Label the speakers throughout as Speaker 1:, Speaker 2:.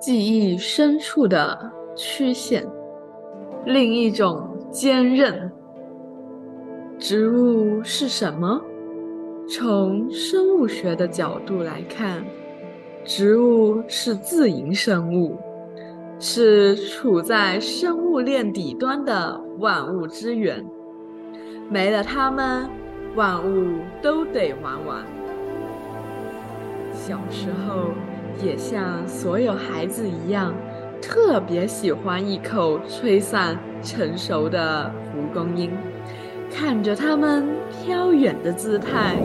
Speaker 1: 记忆深处的曲线，另一种坚韧。植物是什么？从生物学的角度来看，植物是自营生物，是处在生物链底端的万物之源。没了它们，万物都得玩完。小时候。也像所有孩子一样，特别喜欢一口吹散成熟的蒲公英，看着它们飘远的姿态，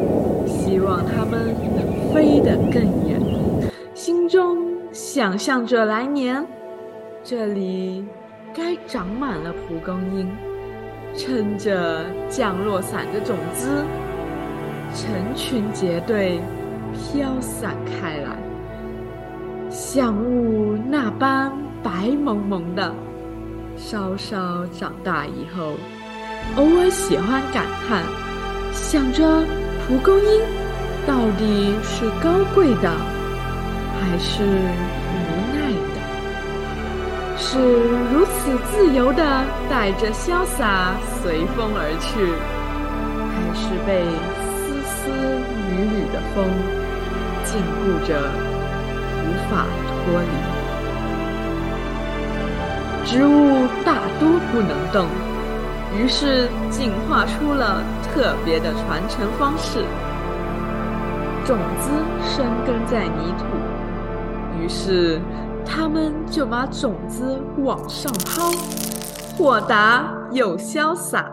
Speaker 1: 希望它们能飞得更远，心中想象着来年这里该长满了蒲公英，撑着降落伞的种子，成群结队飘散开来。像雾那般白蒙蒙的。稍稍长大以后，偶尔喜欢感叹，想着蒲公英到底是高贵的，还是无奈的？是如此自由的带着潇洒随风而去，还是被丝丝缕缕的风禁锢着？无法脱离，植物大多不能动，于是进化出了特别的传承方式。种子生根在泥土，于是它们就把种子往上抛，豁达又潇洒。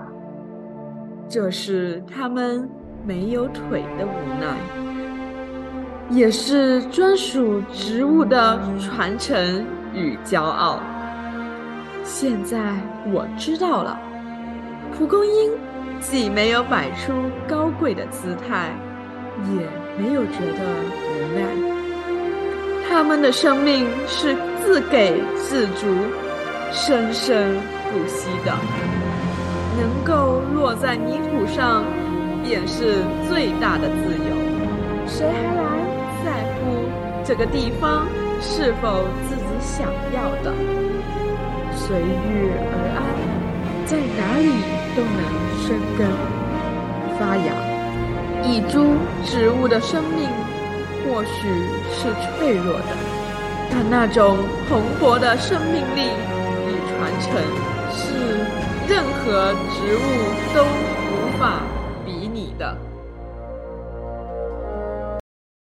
Speaker 1: 这是他们没有腿的无奈。也是专属植物的传承与骄傲。现在我知道了，蒲公英既没有摆出高贵的姿态，也没有觉得无奈。它们的生命是自给自足、生生不息的，能够落在泥土上，便是最大的自由。谁还来？这个地方是否自己想要的，随遇而安，在哪里都能生根发芽。一株植物的生命或许是脆弱的，但那种蓬勃的生命力与传承，是任何植物都。